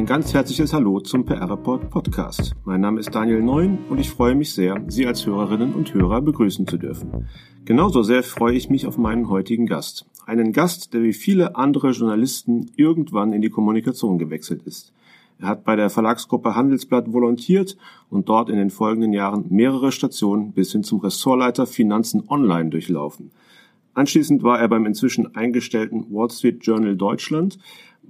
Ein ganz herzliches Hallo zum PR Report Podcast. Mein Name ist Daniel Neun und ich freue mich sehr, Sie als Hörerinnen und Hörer begrüßen zu dürfen. Genauso sehr freue ich mich auf meinen heutigen Gast. Einen Gast, der wie viele andere Journalisten irgendwann in die Kommunikation gewechselt ist. Er hat bei der Verlagsgruppe Handelsblatt volontiert und dort in den folgenden Jahren mehrere Stationen bis hin zum Ressortleiter Finanzen Online durchlaufen. Anschließend war er beim inzwischen eingestellten Wall Street Journal Deutschland,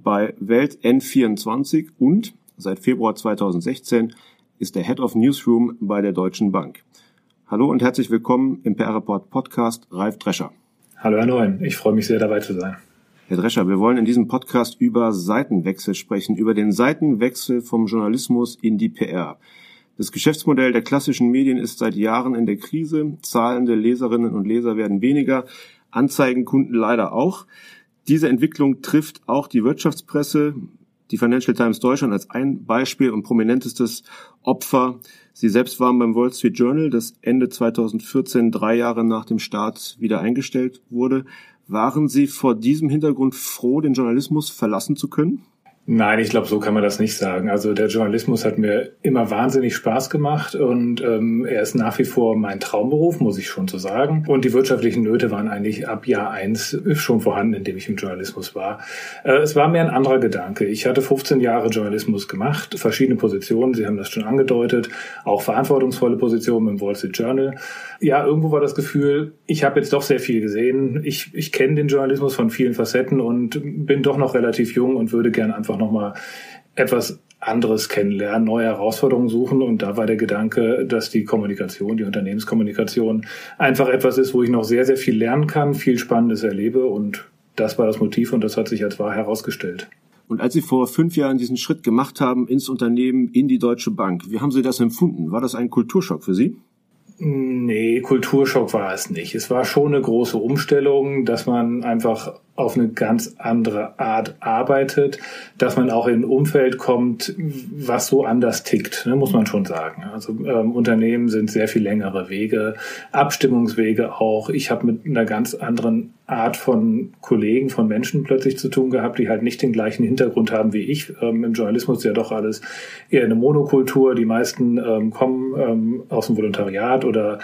bei Welt N24 und seit Februar 2016 ist er Head of Newsroom bei der Deutschen Bank. Hallo und herzlich willkommen im PR Report Podcast Ralf Drescher. Hallo Herr Neuen, ich freue mich sehr dabei zu sein. Herr Drescher, wir wollen in diesem Podcast über Seitenwechsel sprechen, über den Seitenwechsel vom Journalismus in die PR. Das Geschäftsmodell der klassischen Medien ist seit Jahren in der Krise. Zahlende Leserinnen und Leser werden weniger, Anzeigenkunden leider auch. Diese Entwicklung trifft auch die Wirtschaftspresse, die Financial Times Deutschland als ein Beispiel und prominentestes Opfer. Sie selbst waren beim Wall Street Journal, das Ende 2014, drei Jahre nach dem Start, wieder eingestellt wurde. Waren Sie vor diesem Hintergrund froh, den Journalismus verlassen zu können? Nein, ich glaube, so kann man das nicht sagen. Also der Journalismus hat mir immer wahnsinnig Spaß gemacht und ähm, er ist nach wie vor mein Traumberuf, muss ich schon so sagen. Und die wirtschaftlichen Nöte waren eigentlich ab Jahr eins schon vorhanden, indem ich im Journalismus war. Äh, es war mir ein anderer Gedanke. Ich hatte 15 Jahre Journalismus gemacht, verschiedene Positionen, Sie haben das schon angedeutet, auch verantwortungsvolle Positionen im Wall Street Journal. Ja, irgendwo war das Gefühl, ich habe jetzt doch sehr viel gesehen. Ich, ich kenne den Journalismus von vielen Facetten und bin doch noch relativ jung und würde gerne einfach einfach nochmal etwas anderes kennenlernen, neue Herausforderungen suchen. Und da war der Gedanke, dass die Kommunikation, die Unternehmenskommunikation einfach etwas ist, wo ich noch sehr, sehr viel lernen kann, viel Spannendes erlebe. Und das war das Motiv und das hat sich als wahr herausgestellt. Und als Sie vor fünf Jahren diesen Schritt gemacht haben ins Unternehmen, in die Deutsche Bank, wie haben Sie das empfunden? War das ein Kulturschock für Sie? Nee, Kulturschock war es nicht. Es war schon eine große Umstellung, dass man einfach auf eine ganz andere Art arbeitet, dass man auch in ein Umfeld kommt, was so anders tickt, ne, muss man schon sagen. Also ähm, Unternehmen sind sehr viel längere Wege, Abstimmungswege auch. Ich habe mit einer ganz anderen Art von Kollegen, von Menschen plötzlich zu tun gehabt, die halt nicht den gleichen Hintergrund haben wie ich. Ähm, Im Journalismus ist ja doch alles eher eine Monokultur. Die meisten ähm, kommen ähm, aus dem Volontariat oder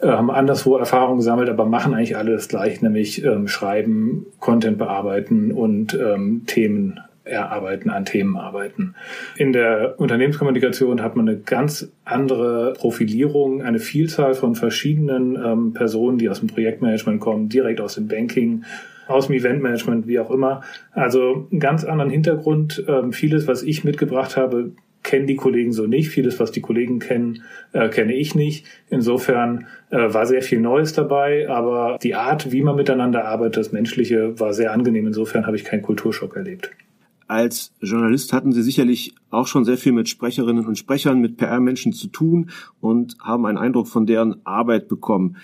äh, haben anderswo Erfahrungen gesammelt, aber machen eigentlich alle das gleiche, nämlich ähm, schreiben, Content bearbeiten und ähm, Themen erarbeiten, an Themen arbeiten. In der Unternehmenskommunikation hat man eine ganz andere Profilierung, eine Vielzahl von verschiedenen ähm, Personen, die aus dem Projektmanagement kommen, direkt aus dem Banking, aus dem Eventmanagement, wie auch immer. Also einen ganz anderen Hintergrund. Ähm, vieles, was ich mitgebracht habe, kennen die Kollegen so nicht. Vieles, was die Kollegen kennen, äh, kenne ich nicht. Insofern äh, war sehr viel Neues dabei, aber die Art, wie man miteinander arbeitet, das Menschliche, war sehr angenehm. Insofern habe ich keinen Kulturschock erlebt. Als Journalist hatten Sie sicherlich auch schon sehr viel mit Sprecherinnen und Sprechern, mit PR-Menschen zu tun und haben einen Eindruck von deren Arbeit bekommen.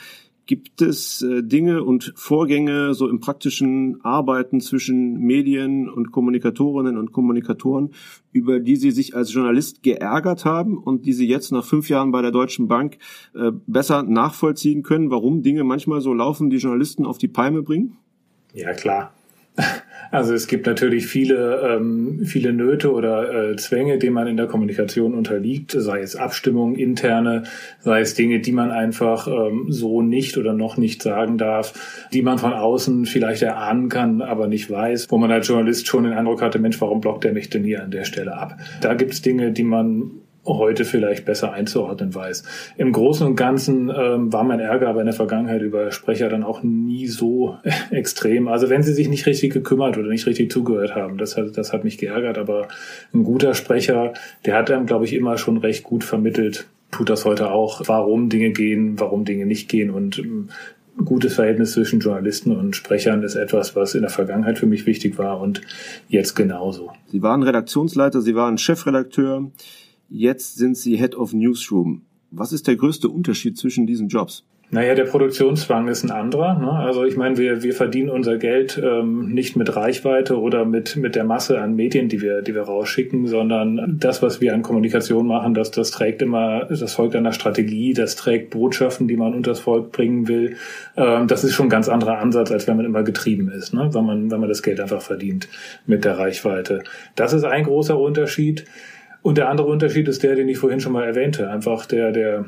Gibt es äh, Dinge und Vorgänge so im praktischen Arbeiten zwischen Medien und Kommunikatorinnen und Kommunikatoren, über die Sie sich als Journalist geärgert haben und die Sie jetzt nach fünf Jahren bei der Deutschen Bank äh, besser nachvollziehen können, warum Dinge manchmal so laufen, die Journalisten auf die Palme bringen? Ja, klar. Also es gibt natürlich viele, ähm, viele Nöte oder äh, Zwänge, denen man in der Kommunikation unterliegt, sei es Abstimmungen, interne, sei es Dinge, die man einfach ähm, so nicht oder noch nicht sagen darf, die man von außen vielleicht erahnen kann, aber nicht weiß, wo man als Journalist schon den Eindruck hatte, Mensch, warum blockt er mich denn hier an der Stelle ab? Da gibt es Dinge, die man heute vielleicht besser einzuordnen weiß. Im Großen und Ganzen ähm, war mein Ärger aber in der Vergangenheit über Sprecher dann auch nie so extrem. Also wenn sie sich nicht richtig gekümmert oder nicht richtig zugehört haben, das hat, das hat mich geärgert. Aber ein guter Sprecher, der hat einem, glaube ich, immer schon recht gut vermittelt, tut das heute auch, warum Dinge gehen, warum Dinge nicht gehen und ähm, gutes Verhältnis zwischen Journalisten und Sprechern ist etwas, was in der Vergangenheit für mich wichtig war und jetzt genauso. Sie waren Redaktionsleiter, Sie waren Chefredakteur. Jetzt sind Sie Head of Newsroom. Was ist der größte Unterschied zwischen diesen Jobs? Naja, der Produktionszwang ist ein anderer. Ne? Also ich meine, wir, wir verdienen unser Geld ähm, nicht mit Reichweite oder mit, mit der Masse an Medien, die wir, die wir rausschicken, sondern das, was wir an Kommunikation machen, das, das trägt immer, das folgt einer Strategie, das trägt Botschaften, die man unters Volk bringen will. Ähm, das ist schon ein ganz anderer Ansatz, als wenn man immer getrieben ist, ne? wenn, man, wenn man das Geld einfach verdient mit der Reichweite. Das ist ein großer Unterschied. Und der andere Unterschied ist der, den ich vorhin schon mal erwähnte, einfach der, der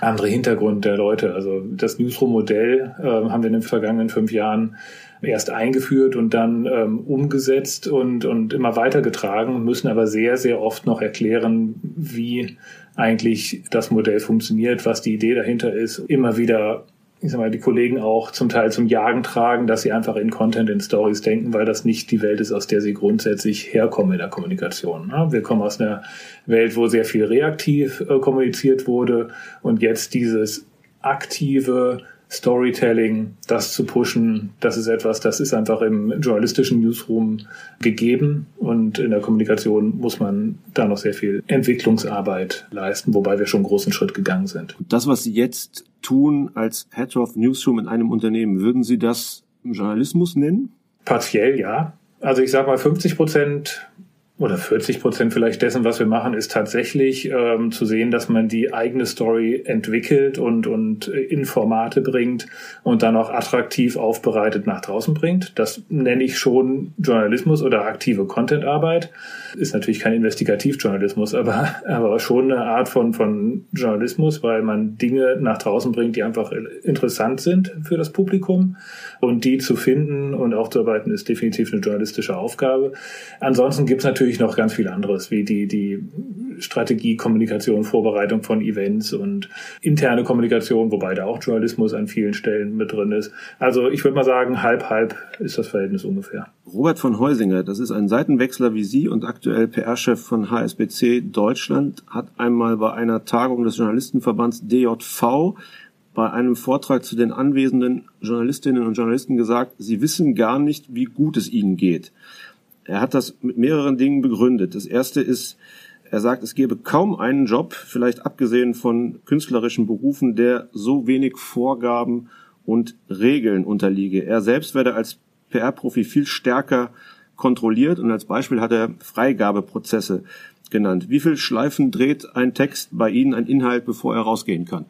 andere Hintergrund der Leute. Also das Newsroom-Modell äh, haben wir in den vergangenen fünf Jahren erst eingeführt und dann ähm, umgesetzt und, und immer weitergetragen, müssen aber sehr, sehr oft noch erklären, wie eigentlich das Modell funktioniert, was die Idee dahinter ist, immer wieder ich sag mal, die Kollegen auch zum Teil zum Jagen tragen, dass sie einfach in Content, in Stories denken, weil das nicht die Welt ist, aus der sie grundsätzlich herkommen in der Kommunikation. Wir kommen aus einer Welt, wo sehr viel reaktiv äh, kommuniziert wurde und jetzt dieses aktive Storytelling, das zu pushen, das ist etwas, das ist einfach im journalistischen Newsroom gegeben und in der Kommunikation muss man da noch sehr viel Entwicklungsarbeit leisten, wobei wir schon einen großen Schritt gegangen sind. Das, was Sie jetzt tun als Head of Newsroom in einem Unternehmen, würden Sie das Journalismus nennen? Partiell ja. Also ich sage mal 50 Prozent oder 40 Prozent vielleicht dessen, was wir machen, ist tatsächlich ähm, zu sehen, dass man die eigene Story entwickelt und, und in Formate bringt und dann auch attraktiv aufbereitet nach draußen bringt. Das nenne ich schon Journalismus oder aktive Contentarbeit. Ist natürlich kein Investigativjournalismus, aber, aber schon eine Art von, von Journalismus, weil man Dinge nach draußen bringt, die einfach interessant sind für das Publikum. Und die zu finden und aufzuarbeiten, ist definitiv eine journalistische Aufgabe. Ansonsten gibt es natürlich natürlich noch ganz viel anderes, wie die, die Strategie, Kommunikation, Vorbereitung von Events und interne Kommunikation, wobei da auch Journalismus an vielen Stellen mit drin ist. Also ich würde mal sagen, halb, halb ist das Verhältnis ungefähr. Robert von Heusinger, das ist ein Seitenwechsler wie Sie und aktuell PR-Chef von HSBC Deutschland, hat einmal bei einer Tagung des Journalistenverbands DJV bei einem Vortrag zu den anwesenden Journalistinnen und Journalisten gesagt, sie wissen gar nicht, wie gut es ihnen geht. Er hat das mit mehreren Dingen begründet. Das erste ist, er sagt, es gäbe kaum einen Job, vielleicht abgesehen von künstlerischen Berufen, der so wenig Vorgaben und Regeln unterliege. Er selbst werde als PR-Profi viel stärker kontrolliert und als Beispiel hat er Freigabeprozesse genannt. Wie viel Schleifen dreht ein Text bei Ihnen, ein Inhalt, bevor er rausgehen kann?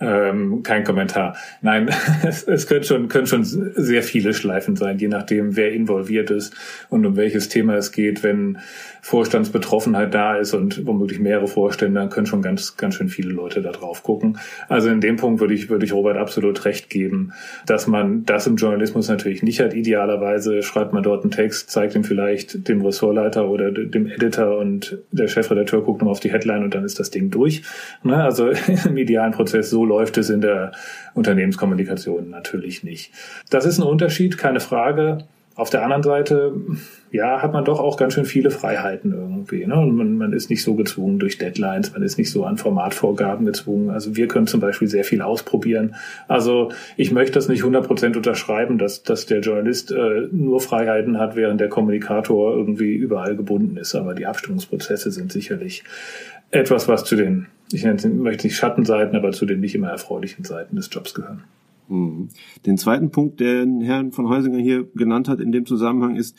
Ähm, kein Kommentar. Nein, es, es können, schon, können schon sehr viele Schleifen sein, je nachdem, wer involviert ist und um welches Thema es geht. Wenn Vorstandsbetroffenheit da ist und womöglich mehrere Vorstände, dann können schon ganz, ganz schön viele Leute da drauf gucken. Also in dem Punkt würde ich, würde ich Robert absolut recht geben, dass man das im Journalismus natürlich nicht hat. Idealerweise schreibt man dort einen Text, zeigt ihn vielleicht dem Ressortleiter oder dem Editor und der Chefredakteur guckt nur auf die Headline und dann ist das Ding durch. Ne? Also im idealen Prozess Prozess. So läuft es in der Unternehmenskommunikation natürlich nicht. Das ist ein Unterschied, keine Frage. Auf der anderen Seite, ja, hat man doch auch ganz schön viele Freiheiten irgendwie. Ne? Man, man ist nicht so gezwungen durch Deadlines, man ist nicht so an Formatvorgaben gezwungen. Also wir können zum Beispiel sehr viel ausprobieren. Also ich möchte das nicht 100% unterschreiben, dass, dass der Journalist äh, nur Freiheiten hat, während der Kommunikator irgendwie überall gebunden ist. Aber die Abstimmungsprozesse sind sicherlich etwas, was zu den ich möchte nicht Schattenseiten, aber zu den nicht immer erfreulichen Seiten des Jobs gehören. Mhm. Den zweiten Punkt, den Herrn von Heusinger hier genannt hat in dem Zusammenhang ist,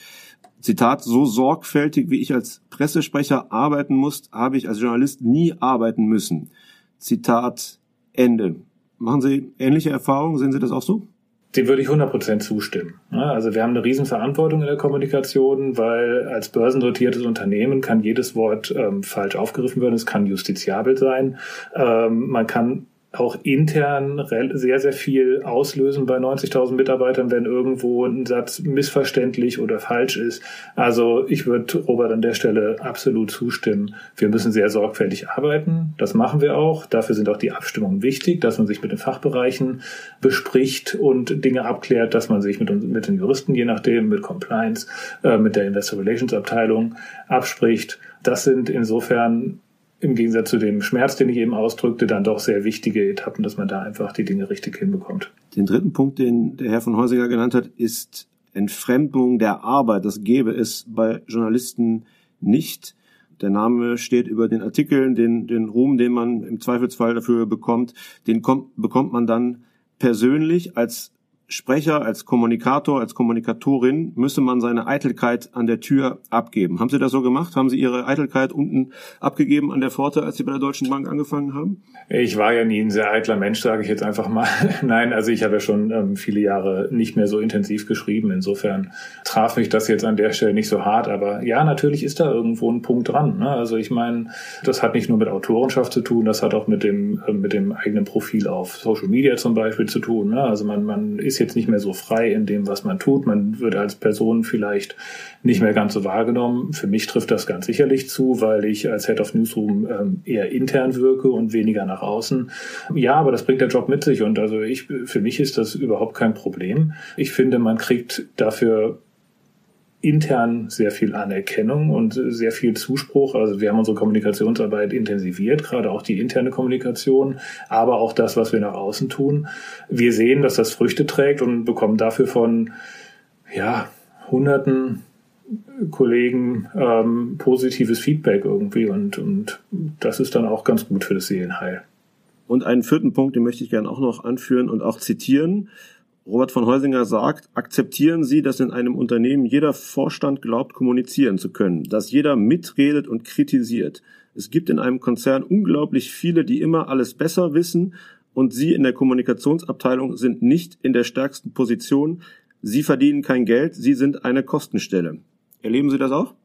Zitat, so sorgfältig wie ich als Pressesprecher arbeiten muss, habe ich als Journalist nie arbeiten müssen. Zitat Ende. Machen Sie ähnliche Erfahrungen? Sehen Sie das auch so? Dem würde ich 100% zustimmen. Also wir haben eine Riesenverantwortung in der Kommunikation, weil als börsennotiertes Unternehmen kann jedes Wort ähm, falsch aufgegriffen werden, es kann justiziabel sein. Ähm, man kann auch intern sehr, sehr viel auslösen bei 90.000 Mitarbeitern, wenn irgendwo ein Satz missverständlich oder falsch ist. Also ich würde Robert an der Stelle absolut zustimmen. Wir müssen sehr sorgfältig arbeiten. Das machen wir auch. Dafür sind auch die Abstimmungen wichtig, dass man sich mit den Fachbereichen bespricht und Dinge abklärt, dass man sich mit, mit den Juristen, je nachdem, mit Compliance, äh, mit der Investor Relations Abteilung abspricht. Das sind insofern im Gegensatz zu dem Schmerz, den ich eben ausdrückte, dann doch sehr wichtige Etappen, dass man da einfach die Dinge richtig hinbekommt. Den dritten Punkt, den der Herr von Heusinger genannt hat, ist Entfremdung der Arbeit. Das gäbe es bei Journalisten nicht. Der Name steht über den Artikeln, den, den Ruhm, den man im Zweifelsfall dafür bekommt, den kommt, bekommt man dann persönlich als Sprecher, als Kommunikator, als Kommunikatorin müsse man seine Eitelkeit an der Tür abgeben. Haben Sie das so gemacht? Haben Sie Ihre Eitelkeit unten abgegeben an der Pforte, als Sie bei der Deutschen Bank angefangen haben? Ich war ja nie ein sehr eitler Mensch, sage ich jetzt einfach mal. Nein, also ich habe ja schon ähm, viele Jahre nicht mehr so intensiv geschrieben. Insofern traf mich das jetzt an der Stelle nicht so hart. Aber ja, natürlich ist da irgendwo ein Punkt dran. Ne? Also ich meine, das hat nicht nur mit Autorenschaft zu tun, das hat auch mit dem, äh, mit dem eigenen Profil auf Social Media zum Beispiel zu tun. Ne? Also man, man ist ist jetzt nicht mehr so frei in dem, was man tut. Man wird als Person vielleicht nicht mehr ganz so wahrgenommen. Für mich trifft das ganz sicherlich zu, weil ich als Head of Newsroom ähm, eher intern wirke und weniger nach außen. Ja, aber das bringt der Job mit sich und also ich, für mich ist das überhaupt kein Problem. Ich finde, man kriegt dafür intern sehr viel Anerkennung und sehr viel Zuspruch. Also wir haben unsere Kommunikationsarbeit intensiviert, gerade auch die interne Kommunikation, aber auch das, was wir nach außen tun. Wir sehen, dass das Früchte trägt und bekommen dafür von ja, Hunderten Kollegen ähm, positives Feedback irgendwie und, und das ist dann auch ganz gut für das Seelenheil. Und einen vierten Punkt, den möchte ich gerne auch noch anführen und auch zitieren. Robert von Heusinger sagt, akzeptieren Sie, dass in einem Unternehmen jeder Vorstand glaubt, kommunizieren zu können, dass jeder mitredet und kritisiert. Es gibt in einem Konzern unglaublich viele, die immer alles besser wissen und Sie in der Kommunikationsabteilung sind nicht in der stärksten Position. Sie verdienen kein Geld, Sie sind eine Kostenstelle. Erleben Sie das auch?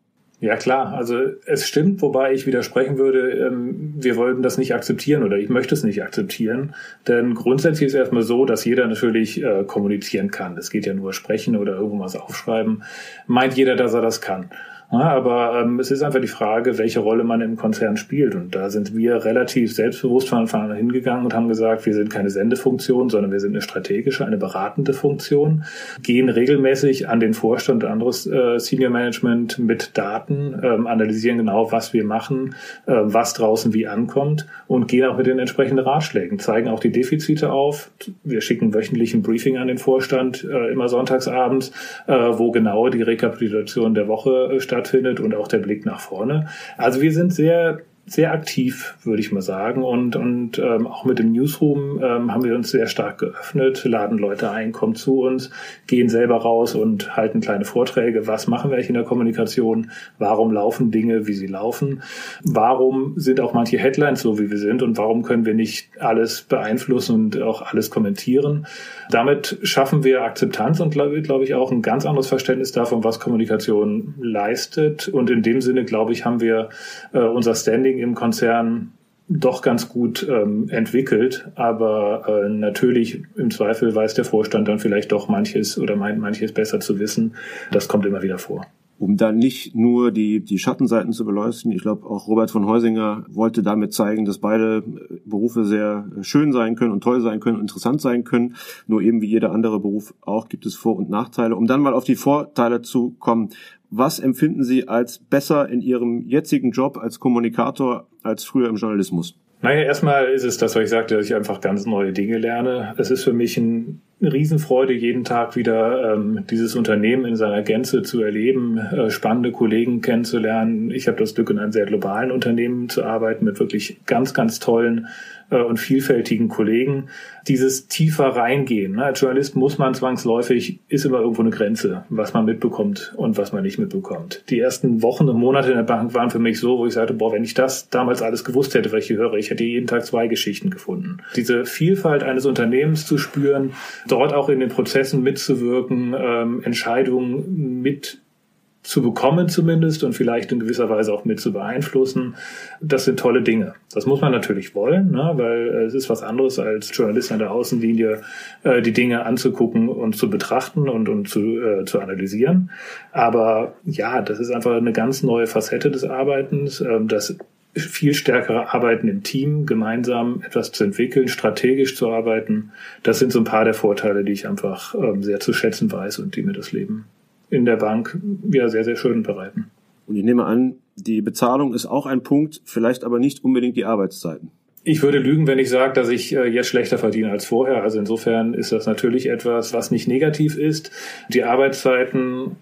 Ja klar, also es stimmt, wobei ich widersprechen würde, ähm, wir wollten das nicht akzeptieren oder ich möchte es nicht akzeptieren. Denn grundsätzlich ist es erstmal so, dass jeder natürlich äh, kommunizieren kann. Es geht ja nur sprechen oder irgendwas aufschreiben. Meint jeder, dass er das kann. Ja, aber ähm, es ist einfach die Frage, welche Rolle man im Konzern spielt. Und da sind wir relativ selbstbewusst von Anfang an hingegangen und haben gesagt, wir sind keine Sendefunktion, sondern wir sind eine strategische, eine beratende Funktion, gehen regelmäßig an den Vorstand und anderes äh, Senior Management mit Daten, ähm, analysieren genau, was wir machen, äh, was draußen wie ankommt und gehen auch mit den entsprechenden Ratschlägen, zeigen auch die Defizite auf. Wir schicken wöchentlich ein Briefing an den Vorstand, äh, immer sonntagsabends, äh, wo genau die Rekapitulation der Woche äh, stattfindet stattfindet und auch der Blick nach vorne. Also wir sind sehr sehr aktiv, würde ich mal sagen. Und, und ähm, auch mit dem Newsroom ähm, haben wir uns sehr stark geöffnet, laden Leute ein, kommen zu uns, gehen selber raus und halten kleine Vorträge. Was machen wir eigentlich in der Kommunikation? Warum laufen Dinge, wie sie laufen? Warum sind auch manche Headlines so, wie wir sind? Und warum können wir nicht alles beeinflussen und auch alles kommentieren? Damit schaffen wir Akzeptanz und, glaube glaub ich, auch ein ganz anderes Verständnis davon, was Kommunikation leistet. Und in dem Sinne, glaube ich, haben wir äh, unser Standing Marketing im Konzern doch ganz gut ähm, entwickelt, aber äh, natürlich im Zweifel weiß der Vorstand dann vielleicht doch manches oder meint manches besser zu wissen. Das kommt immer wieder vor. Um dann nicht nur die, die Schattenseiten zu beleuchten, ich glaube auch Robert von Heusinger wollte damit zeigen, dass beide Berufe sehr schön sein können und toll sein können interessant sein können. Nur eben wie jeder andere Beruf auch gibt es Vor- und Nachteile. Um dann mal auf die Vorteile zu kommen, was empfinden Sie als besser in Ihrem jetzigen Job als Kommunikator als früher im Journalismus? Naja, erstmal ist es das, was ich sagte, dass ich einfach ganz neue Dinge lerne. Es ist für mich ein eine Riesenfreude, jeden Tag wieder ähm, dieses Unternehmen in seiner Gänze zu erleben, äh, spannende Kollegen kennenzulernen. Ich habe das Glück, in einem sehr globalen Unternehmen zu arbeiten mit wirklich ganz, ganz tollen und vielfältigen Kollegen. Dieses tiefer reingehen. Ne? Als Journalist muss man zwangsläufig, ist immer irgendwo eine Grenze, was man mitbekommt und was man nicht mitbekommt. Die ersten Wochen und Monate in der Bank waren für mich so, wo ich sagte, boah, wenn ich das damals alles gewusst hätte, was ich hier höre, ich hätte jeden Tag zwei Geschichten gefunden. Diese Vielfalt eines Unternehmens zu spüren, dort auch in den Prozessen mitzuwirken, ähm, Entscheidungen mit zu bekommen zumindest und vielleicht in gewisser Weise auch mit zu beeinflussen. Das sind tolle Dinge. Das muss man natürlich wollen, ne? weil es ist was anderes als Journalist an der Außenlinie, äh, die Dinge anzugucken und zu betrachten und, und zu, äh, zu analysieren. Aber ja, das ist einfach eine ganz neue Facette des Arbeitens. Ähm, das viel stärkere Arbeiten im Team, gemeinsam etwas zu entwickeln, strategisch zu arbeiten. Das sind so ein paar der Vorteile, die ich einfach ähm, sehr zu schätzen weiß und die mir das Leben in der Bank ja sehr, sehr schön bereiten. Und ich nehme an, die Bezahlung ist auch ein Punkt, vielleicht aber nicht unbedingt die Arbeitszeiten. Ich würde lügen, wenn ich sage, dass ich äh, jetzt schlechter verdiene als vorher. Also insofern ist das natürlich etwas, was nicht negativ ist. Die Arbeitszeiten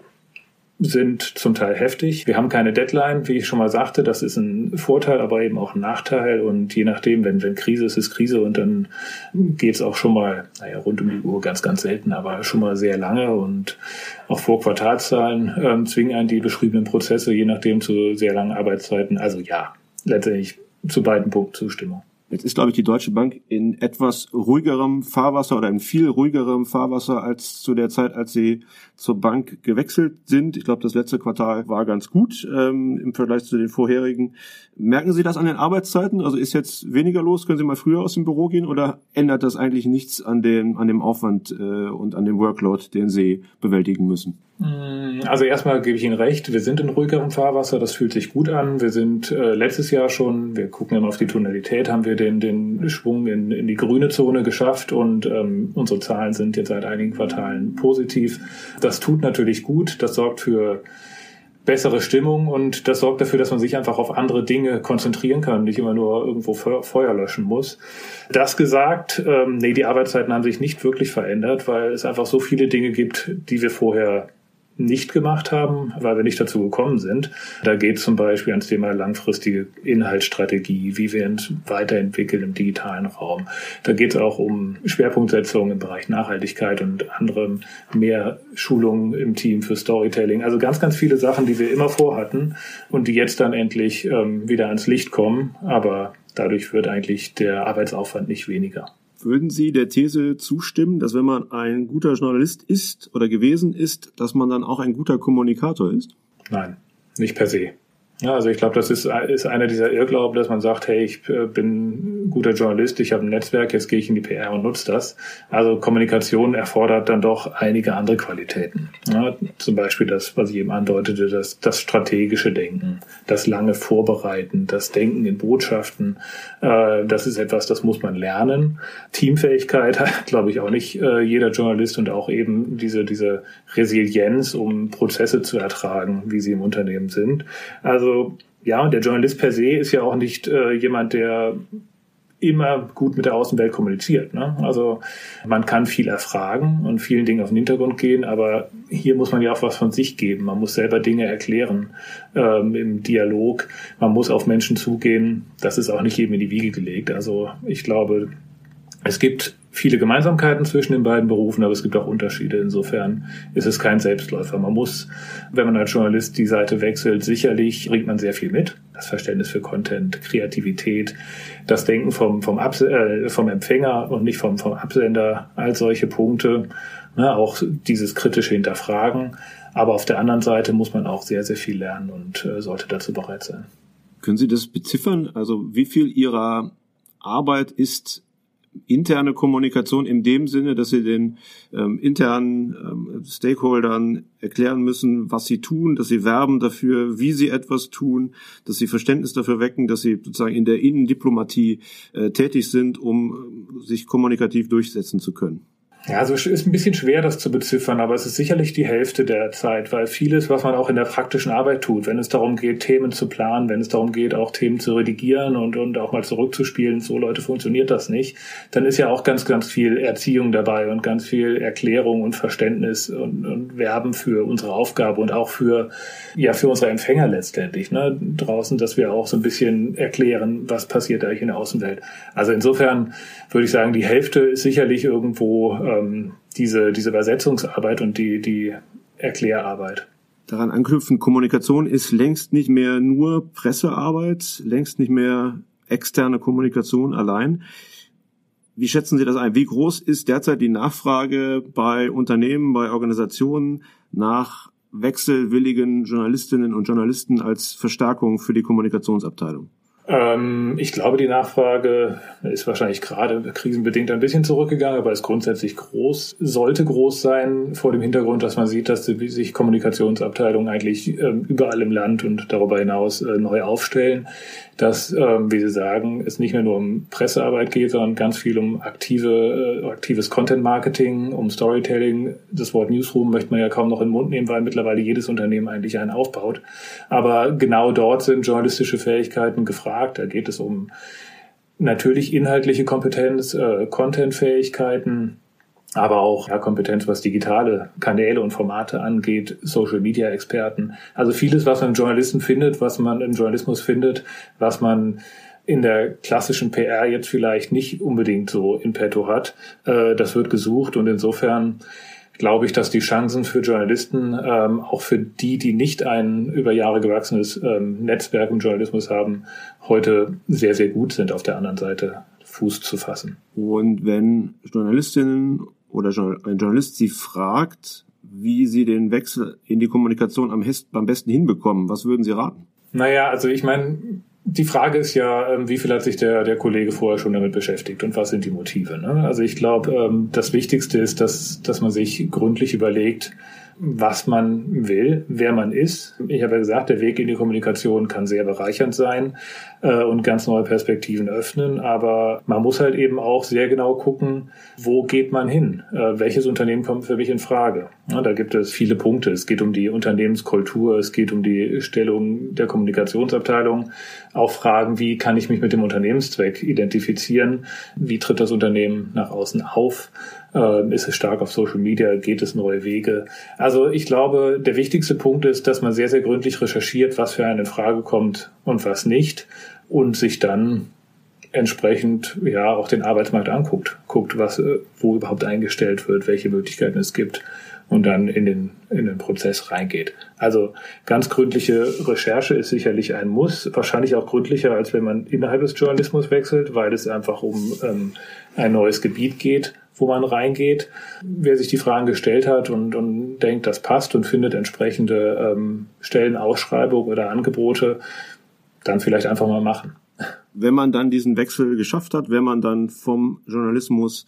sind zum Teil heftig. Wir haben keine Deadline, wie ich schon mal sagte. Das ist ein Vorteil, aber eben auch ein Nachteil. Und je nachdem, wenn, wenn Krise ist, ist Krise. Und dann geht's auch schon mal, naja, rund um die Uhr ganz, ganz selten, aber schon mal sehr lange. Und auch vor Quartalszahlen ähm, zwingen einen die beschriebenen Prozesse, je nachdem, zu sehr langen Arbeitszeiten. Also ja, letztendlich zu beiden Punkten Zustimmung. Jetzt ist, glaube ich, die Deutsche Bank in etwas ruhigerem Fahrwasser oder in viel ruhigerem Fahrwasser als zu der Zeit, als sie zur Bank gewechselt sind. Ich glaube, das letzte Quartal war ganz gut ähm, im Vergleich zu den vorherigen. Merken Sie das an den Arbeitszeiten? Also ist jetzt weniger los? Können Sie mal früher aus dem Büro gehen oder ändert das eigentlich nichts an dem, an dem Aufwand äh, und an dem Workload, den Sie bewältigen müssen? Mm, also erstmal gebe ich Ihnen recht, wir sind in ruhigerem Fahrwasser, das fühlt sich gut an. Wir sind äh, letztes Jahr schon, wir gucken immer auf die Tonalität, haben wir den, den Schwung in, in die grüne Zone geschafft und ähm, unsere Zahlen sind jetzt seit einigen Quartalen positiv. Das tut natürlich gut, das sorgt für bessere Stimmung und das sorgt dafür, dass man sich einfach auf andere Dinge konzentrieren kann, nicht immer nur irgendwo Feuer löschen muss. Das gesagt, ähm, nee, die Arbeitszeiten haben sich nicht wirklich verändert, weil es einfach so viele Dinge gibt, die wir vorher nicht gemacht haben, weil wir nicht dazu gekommen sind. Da geht zum Beispiel ans Thema langfristige Inhaltsstrategie, wie wir uns weiterentwickeln im digitalen Raum. Da geht es auch um Schwerpunktsetzung im Bereich Nachhaltigkeit und anderem, mehr Schulungen im Team für Storytelling. Also ganz, ganz viele Sachen, die wir immer vorhatten und die jetzt dann endlich ähm, wieder ans Licht kommen. Aber dadurch wird eigentlich der Arbeitsaufwand nicht weniger. Würden Sie der These zustimmen, dass wenn man ein guter Journalist ist oder gewesen ist, dass man dann auch ein guter Kommunikator ist? Nein, nicht per se. Ja, also ich glaube, das ist, ist einer dieser Irrglauben, dass man sagt, hey, ich äh, bin guter Journalist, ich habe ein Netzwerk, jetzt gehe ich in die PR und nutze das. Also Kommunikation erfordert dann doch einige andere Qualitäten. Ja, zum Beispiel das, was ich eben andeutete, das, das strategische Denken, das lange Vorbereiten, das Denken in Botschaften. Äh, das ist etwas, das muss man lernen. Teamfähigkeit hat, glaube ich, auch nicht äh, jeder Journalist und auch eben diese, diese Resilienz, um Prozesse zu ertragen, wie sie im Unternehmen sind. Also also ja, der Journalist per se ist ja auch nicht äh, jemand, der immer gut mit der Außenwelt kommuniziert. Ne? Also man kann viel erfragen und vielen Dingen auf den Hintergrund gehen, aber hier muss man ja auch was von sich geben. Man muss selber Dinge erklären ähm, im Dialog. Man muss auf Menschen zugehen. Das ist auch nicht jedem in die Wiege gelegt. Also ich glaube, es gibt viele Gemeinsamkeiten zwischen den beiden Berufen, aber es gibt auch Unterschiede. Insofern ist es kein Selbstläufer. Man muss, wenn man als Journalist die Seite wechselt, sicherlich bringt man sehr viel mit. Das Verständnis für Content, Kreativität, das Denken vom, vom, Abs äh, vom Empfänger und nicht vom, vom Absender, all solche Punkte. Ne, auch dieses kritische Hinterfragen. Aber auf der anderen Seite muss man auch sehr, sehr viel lernen und äh, sollte dazu bereit sein. Können Sie das beziffern? Also wie viel Ihrer Arbeit ist interne Kommunikation in dem Sinne, dass sie den ähm, internen ähm, Stakeholdern erklären müssen, was sie tun, dass sie werben dafür, wie sie etwas tun, dass sie Verständnis dafür wecken, dass sie sozusagen in der Innendiplomatie äh, tätig sind, um äh, sich kommunikativ durchsetzen zu können. Ja, also es ist ein bisschen schwer, das zu beziffern, aber es ist sicherlich die Hälfte der Zeit, weil vieles, was man auch in der praktischen Arbeit tut, wenn es darum geht, Themen zu planen, wenn es darum geht, auch Themen zu redigieren und, und auch mal zurückzuspielen, so Leute funktioniert das nicht, dann ist ja auch ganz, ganz viel Erziehung dabei und ganz viel Erklärung und Verständnis und, und Werben für unsere Aufgabe und auch für, ja, für unsere Empfänger letztendlich, ne, draußen, dass wir auch so ein bisschen erklären, was passiert eigentlich in der Außenwelt. Also insofern würde ich sagen, die Hälfte ist sicherlich irgendwo, ähm, diese, diese Übersetzungsarbeit und die, die Erklärarbeit. Daran anknüpfen, Kommunikation ist längst nicht mehr nur Pressearbeit, längst nicht mehr externe Kommunikation allein. Wie schätzen Sie das ein? Wie groß ist derzeit die Nachfrage bei Unternehmen, bei Organisationen nach wechselwilligen Journalistinnen und Journalisten als Verstärkung für die Kommunikationsabteilung? Ähm, ich glaube, die Nachfrage ist wahrscheinlich gerade krisenbedingt ein bisschen zurückgegangen, aber ist grundsätzlich groß, sollte groß sein vor dem Hintergrund, dass man sieht, dass sich Kommunikationsabteilungen eigentlich ähm, überall im Land und darüber hinaus äh, neu aufstellen dass, ähm, wie Sie sagen, es nicht mehr nur um Pressearbeit geht, sondern ganz viel um aktive, äh, aktives Content-Marketing, um Storytelling. Das Wort Newsroom möchte man ja kaum noch in den Mund nehmen, weil mittlerweile jedes Unternehmen eigentlich einen aufbaut. Aber genau dort sind journalistische Fähigkeiten gefragt. Da geht es um natürlich inhaltliche Kompetenz, äh, Content-Fähigkeiten, aber auch ja, Kompetenz, was digitale Kanäle und Formate angeht, Social-Media-Experten. Also vieles, was man im Journalisten findet, was man im Journalismus findet, was man in der klassischen PR jetzt vielleicht nicht unbedingt so in petto hat. Äh, das wird gesucht und insofern glaube ich, dass die Chancen für Journalisten, ähm, auch für die, die nicht ein über Jahre gewachsenes ähm, Netzwerk im Journalismus haben, heute sehr, sehr gut sind, auf der anderen Seite Fuß zu fassen. Und wenn Journalistinnen oder ein Journalist sie fragt, wie sie den Wechsel in die Kommunikation am, besten hinbekommen, was würden Sie raten? Naja, also ich meine, die Frage ist ja, ähm, wie viel hat sich der, der Kollege vorher schon damit beschäftigt und was sind die Motive? Ne? Also ich glaube, ähm, das Wichtigste ist, dass, dass man sich gründlich überlegt, was man will, wer man ist. Ich habe ja gesagt, der Weg in die Kommunikation kann sehr bereichernd sein äh, und ganz neue Perspektiven öffnen, aber man muss halt eben auch sehr genau gucken, wo geht man hin? Äh, welches Unternehmen kommt für mich in Frage? Ja, da gibt es viele Punkte. Es geht um die Unternehmenskultur, es geht um die Stellung der Kommunikationsabteilung, auch Fragen, wie kann ich mich mit dem Unternehmenszweck identifizieren? Wie tritt das Unternehmen nach außen auf? Ähm, ist es stark auf Social Media? Geht es neue Wege? Also ich glaube, der wichtigste Punkt ist, dass man sehr, sehr gründlich recherchiert, was für einen in Frage kommt und was nicht und sich dann entsprechend ja auch den Arbeitsmarkt anguckt, guckt, was äh, wo überhaupt eingestellt wird, welche Möglichkeiten es gibt und dann in den in den Prozess reingeht. Also ganz gründliche Recherche ist sicherlich ein Muss, wahrscheinlich auch gründlicher als wenn man innerhalb des Journalismus wechselt, weil es einfach um ähm, ein neues Gebiet geht wo man reingeht. Wer sich die Fragen gestellt hat und, und denkt, das passt und findet entsprechende ähm, Stellenausschreibungen oder Angebote, dann vielleicht einfach mal machen. Wenn man dann diesen Wechsel geschafft hat, wenn man dann vom Journalismus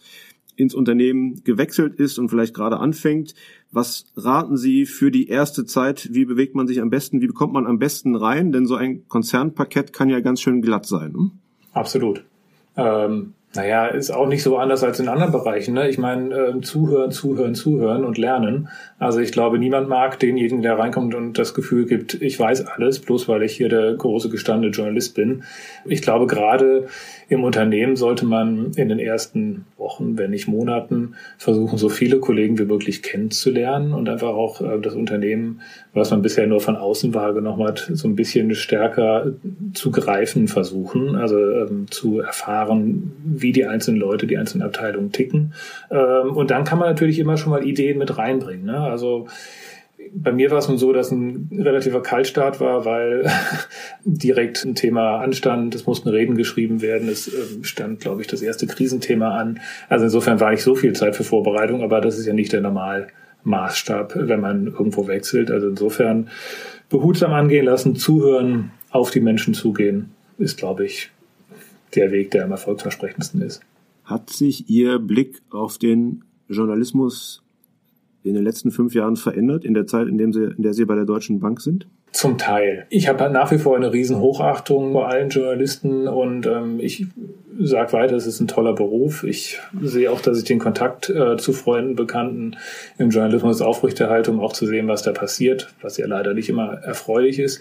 ins Unternehmen gewechselt ist und vielleicht gerade anfängt, was raten Sie für die erste Zeit? Wie bewegt man sich am besten? Wie bekommt man am besten rein? Denn so ein Konzernpaket kann ja ganz schön glatt sein. Hm? Absolut. Ähm, naja, ist auch nicht so anders als in anderen Bereichen. Ne? Ich meine, äh, zuhören, zuhören, zuhören und lernen. Also ich glaube, niemand mag denjenigen, der reinkommt und das Gefühl gibt, ich weiß alles, bloß weil ich hier der große gestandene Journalist bin. Ich glaube, gerade im Unternehmen sollte man in den ersten Wochen, wenn nicht Monaten, versuchen, so viele Kollegen wie möglich kennenzulernen und einfach auch äh, das Unternehmen, was man bisher nur von außen wahrgenommen hat, so ein bisschen stärker zu greifen versuchen, also ähm, zu erfahren, wie die einzelnen Leute, die einzelnen Abteilungen ticken. Ähm, und dann kann man natürlich immer schon mal Ideen mit reinbringen. Ne? Also bei mir war es nun so, dass ein relativer Kaltstart war, weil direkt ein Thema anstand. Es mussten Reden geschrieben werden. Es ähm, stand, glaube ich, das erste Krisenthema an. Also insofern war nicht so viel Zeit für Vorbereitung, aber das ist ja nicht der Normalmaßstab, wenn man irgendwo wechselt. Also insofern behutsam angehen lassen, zuhören, auf die Menschen zugehen, ist, glaube ich, der Weg, der am erfolgsversprechendsten ist. Hat sich Ihr Blick auf den Journalismus in den letzten fünf Jahren verändert, in der Zeit, in, dem Sie, in der Sie bei der Deutschen Bank sind? Zum Teil. Ich habe nach wie vor eine riesen Hochachtung vor allen Journalisten und ähm, ich sage weiter, es ist ein toller Beruf. Ich sehe auch, dass ich den Kontakt äh, zu Freunden, Bekannten im Journalismus aufrechterhalte, um auch zu sehen, was da passiert, was ja leider nicht immer erfreulich ist.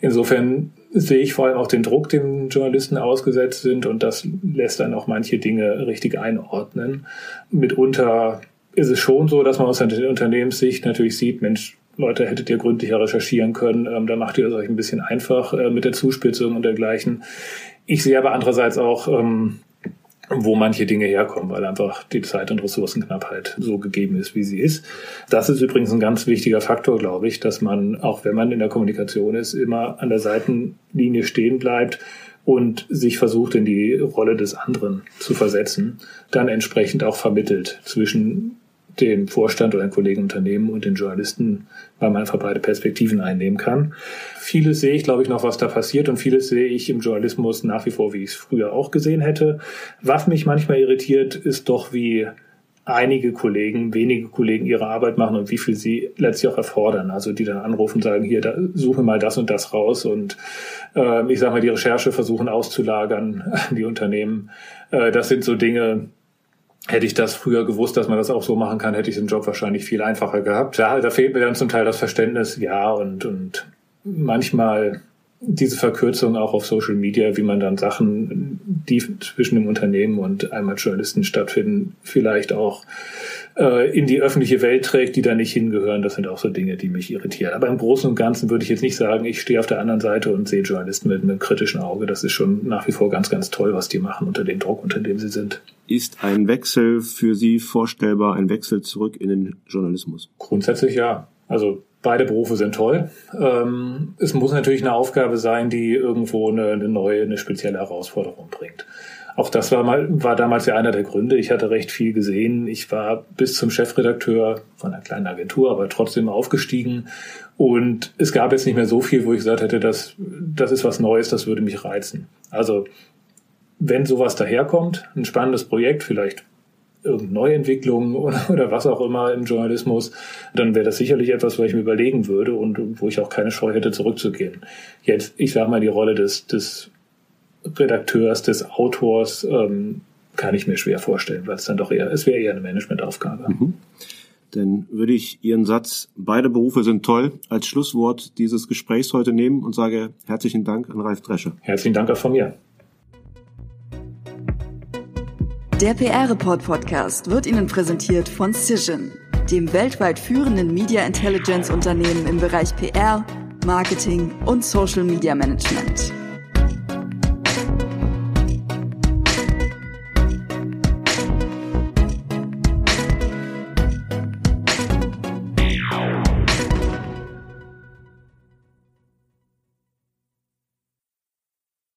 Insofern sehe ich vor allem auch den Druck, dem Journalisten ausgesetzt sind und das lässt dann auch manche Dinge richtig einordnen. Mitunter ist es schon so, dass man aus der Unternehmenssicht natürlich sieht, Mensch, Leute, hättet ihr gründlicher recherchieren können, ähm, da macht ihr es euch ein bisschen einfach äh, mit der Zuspitzung und dergleichen. Ich sehe aber andererseits auch, ähm, wo manche Dinge herkommen, weil einfach die Zeit- und Ressourcenknappheit so gegeben ist, wie sie ist. Das ist übrigens ein ganz wichtiger Faktor, glaube ich, dass man, auch wenn man in der Kommunikation ist, immer an der Seitenlinie stehen bleibt und sich versucht, in die Rolle des anderen zu versetzen, dann entsprechend auch vermittelt zwischen dem Vorstand oder den Kollegen Unternehmen und den Journalisten, weil man einfach beide Perspektiven einnehmen kann. Vieles sehe ich, glaube ich, noch, was da passiert und vieles sehe ich im Journalismus nach wie vor, wie ich es früher auch gesehen hätte. Was mich manchmal irritiert, ist doch, wie einige Kollegen, wenige Kollegen ihre Arbeit machen und wie viel sie letztlich auch erfordern. Also die dann anrufen und sagen, hier, da, suche mal das und das raus und äh, ich sage mal, die Recherche versuchen auszulagern an die Unternehmen. Äh, das sind so Dinge, Hätte ich das früher gewusst, dass man das auch so machen kann, hätte ich den Job wahrscheinlich viel einfacher gehabt. Ja, da fehlt mir dann zum Teil das Verständnis, ja, und, und manchmal diese Verkürzung auch auf Social Media, wie man dann Sachen, die zwischen dem Unternehmen und einmal Journalisten stattfinden, vielleicht auch äh, in die öffentliche Welt trägt, die da nicht hingehören. Das sind auch so Dinge, die mich irritieren. Aber im Großen und Ganzen würde ich jetzt nicht sagen, ich stehe auf der anderen Seite und sehe Journalisten mit einem kritischen Auge. Das ist schon nach wie vor ganz, ganz toll, was die machen unter dem Druck, unter dem sie sind. Ist ein Wechsel für Sie vorstellbar, ein Wechsel zurück in den Journalismus? Grundsätzlich ja. Also beide Berufe sind toll. Ähm, es muss natürlich eine Aufgabe sein, die irgendwo eine, eine neue, eine spezielle Herausforderung bringt. Auch das war mal, war damals ja einer der Gründe. Ich hatte recht viel gesehen. Ich war bis zum Chefredakteur von einer kleinen Agentur, aber trotzdem aufgestiegen. Und es gab jetzt nicht mehr so viel, wo ich gesagt hätte, das, das ist was Neues, das würde mich reizen. Also, wenn sowas daherkommt, ein spannendes Projekt, vielleicht irgendeine Neuentwicklung oder, was auch immer im Journalismus, dann wäre das sicherlich etwas, was ich mir überlegen würde und wo ich auch keine Scheu hätte, zurückzugehen. Jetzt, ich sage mal, die Rolle des, des Redakteurs, des Autors ähm, kann ich mir schwer vorstellen, weil es dann doch eher, es wäre eher eine Managementaufgabe. Mhm. Dann würde ich Ihren Satz, beide Berufe sind toll, als Schlusswort dieses Gesprächs heute nehmen und sage herzlichen Dank an Ralf Drescher. Herzlichen Dank auch von mir. Der PR-Report Podcast wird Ihnen präsentiert von Cision, dem weltweit führenden Media Intelligence Unternehmen im Bereich PR, Marketing und Social Media Management.